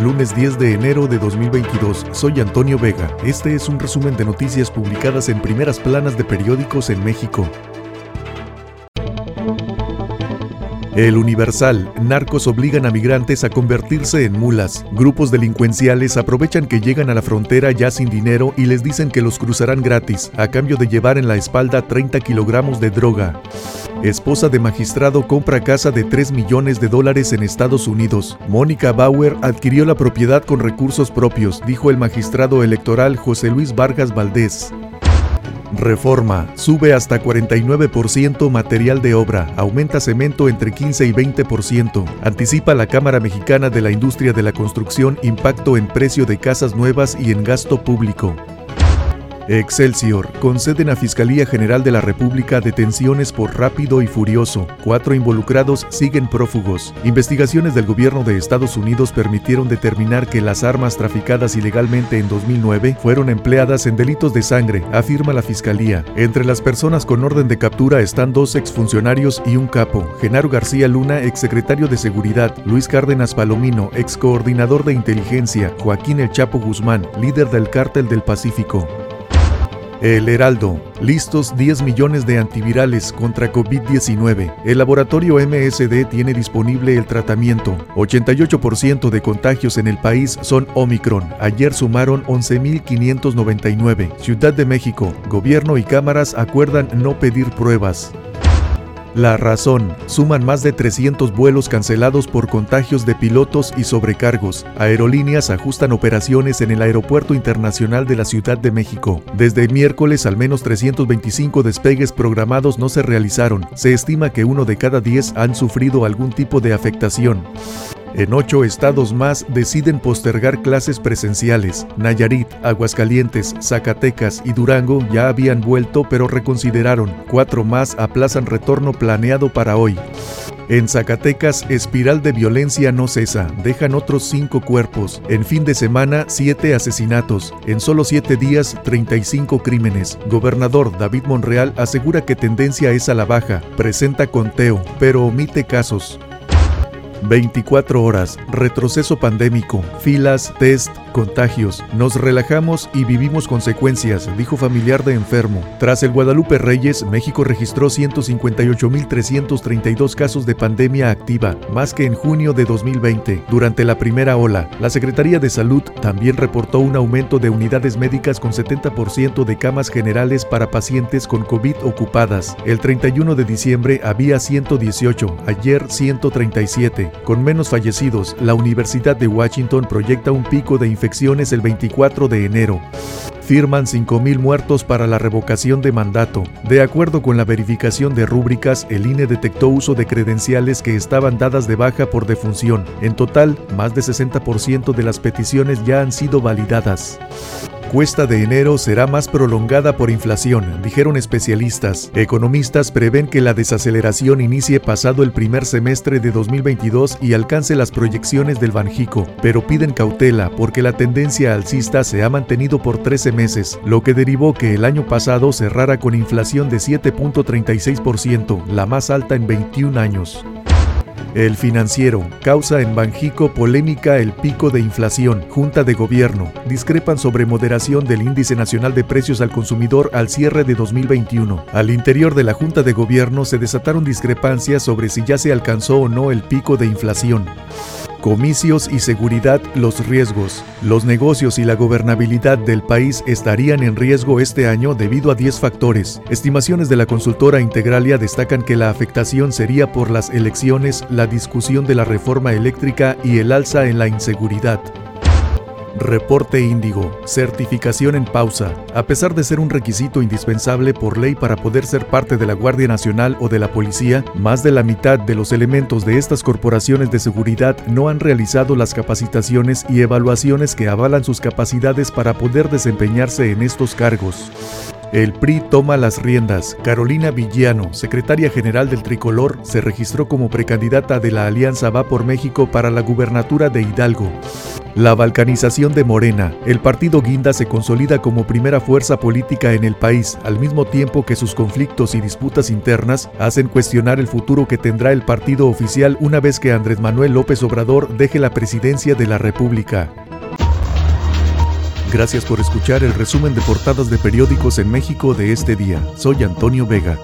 Lunes 10 de enero de 2022, soy Antonio Vega. Este es un resumen de noticias publicadas en primeras planas de periódicos en México. El Universal, narcos obligan a migrantes a convertirse en mulas. Grupos delincuenciales aprovechan que llegan a la frontera ya sin dinero y les dicen que los cruzarán gratis, a cambio de llevar en la espalda 30 kilogramos de droga. Esposa de magistrado compra casa de 3 millones de dólares en Estados Unidos. Mónica Bauer adquirió la propiedad con recursos propios, dijo el magistrado electoral José Luis Vargas Valdés. Reforma. Sube hasta 49% material de obra. Aumenta cemento entre 15 y 20%. Anticipa la Cámara Mexicana de la Industria de la Construcción impacto en precio de casas nuevas y en gasto público. Excelsior. Conceden a Fiscalía General de la República detenciones por rápido y furioso. Cuatro involucrados siguen prófugos. Investigaciones del gobierno de Estados Unidos permitieron determinar que las armas traficadas ilegalmente en 2009 fueron empleadas en delitos de sangre, afirma la Fiscalía. Entre las personas con orden de captura están dos exfuncionarios y un capo. Genaro García Luna, exsecretario de Seguridad. Luis Cárdenas Palomino, excoordinador de inteligencia. Joaquín El Chapo Guzmán, líder del Cártel del Pacífico. El Heraldo. Listos 10 millones de antivirales contra COVID-19. El laboratorio MSD tiene disponible el tratamiento. 88% de contagios en el país son Omicron. Ayer sumaron 11.599. Ciudad de México. Gobierno y cámaras acuerdan no pedir pruebas. La razón, suman más de 300 vuelos cancelados por contagios de pilotos y sobrecargos. Aerolíneas ajustan operaciones en el Aeropuerto Internacional de la Ciudad de México. Desde miércoles al menos 325 despegues programados no se realizaron. Se estima que uno de cada 10 han sufrido algún tipo de afectación. En ocho estados más deciden postergar clases presenciales. Nayarit, Aguascalientes, Zacatecas y Durango ya habían vuelto pero reconsideraron. Cuatro más aplazan retorno planeado para hoy. En Zacatecas, espiral de violencia no cesa. Dejan otros cinco cuerpos. En fin de semana, siete asesinatos. En solo siete días, 35 crímenes. Gobernador David Monreal asegura que tendencia es a la baja. Presenta conteo, pero omite casos. 24 horas, retroceso pandémico, filas, test, contagios. Nos relajamos y vivimos consecuencias, dijo familiar de enfermo. Tras el Guadalupe Reyes, México registró 158.332 casos de pandemia activa, más que en junio de 2020. Durante la primera ola, la Secretaría de Salud también reportó un aumento de unidades médicas con 70% de camas generales para pacientes con COVID ocupadas. El 31 de diciembre había 118, ayer 137. Con menos fallecidos, la Universidad de Washington proyecta un pico de infecciones el 24 de enero. Firman 5.000 muertos para la revocación de mandato. De acuerdo con la verificación de rúbricas, el INE detectó uso de credenciales que estaban dadas de baja por defunción. En total, más de 60% de las peticiones ya han sido validadas cuesta de enero será más prolongada por inflación, dijeron especialistas. Economistas prevén que la desaceleración inicie pasado el primer semestre de 2022 y alcance las proyecciones del Banjico, pero piden cautela porque la tendencia alcista se ha mantenido por 13 meses, lo que derivó que el año pasado cerrara con inflación de 7.36%, la más alta en 21 años. El financiero. Causa en Banjico polémica el pico de inflación. Junta de Gobierno. Discrepan sobre moderación del Índice Nacional de Precios al Consumidor al cierre de 2021. Al interior de la Junta de Gobierno se desataron discrepancias sobre si ya se alcanzó o no el pico de inflación. Comicios y seguridad, los riesgos. Los negocios y la gobernabilidad del país estarían en riesgo este año debido a 10 factores. Estimaciones de la consultora Integralia destacan que la afectación sería por las elecciones, la discusión de la reforma eléctrica y el alza en la inseguridad. Reporte Índigo. Certificación en pausa. A pesar de ser un requisito indispensable por ley para poder ser parte de la Guardia Nacional o de la Policía, más de la mitad de los elementos de estas corporaciones de seguridad no han realizado las capacitaciones y evaluaciones que avalan sus capacidades para poder desempeñarse en estos cargos. El PRI toma las riendas. Carolina Villano, secretaria general del Tricolor, se registró como precandidata de la Alianza Va por México para la gubernatura de Hidalgo. La balcanización de Morena. El partido Guinda se consolida como primera fuerza política en el país, al mismo tiempo que sus conflictos y disputas internas hacen cuestionar el futuro que tendrá el partido oficial una vez que Andrés Manuel López Obrador deje la presidencia de la República. Gracias por escuchar el resumen de portadas de periódicos en México de este día. Soy Antonio Vega.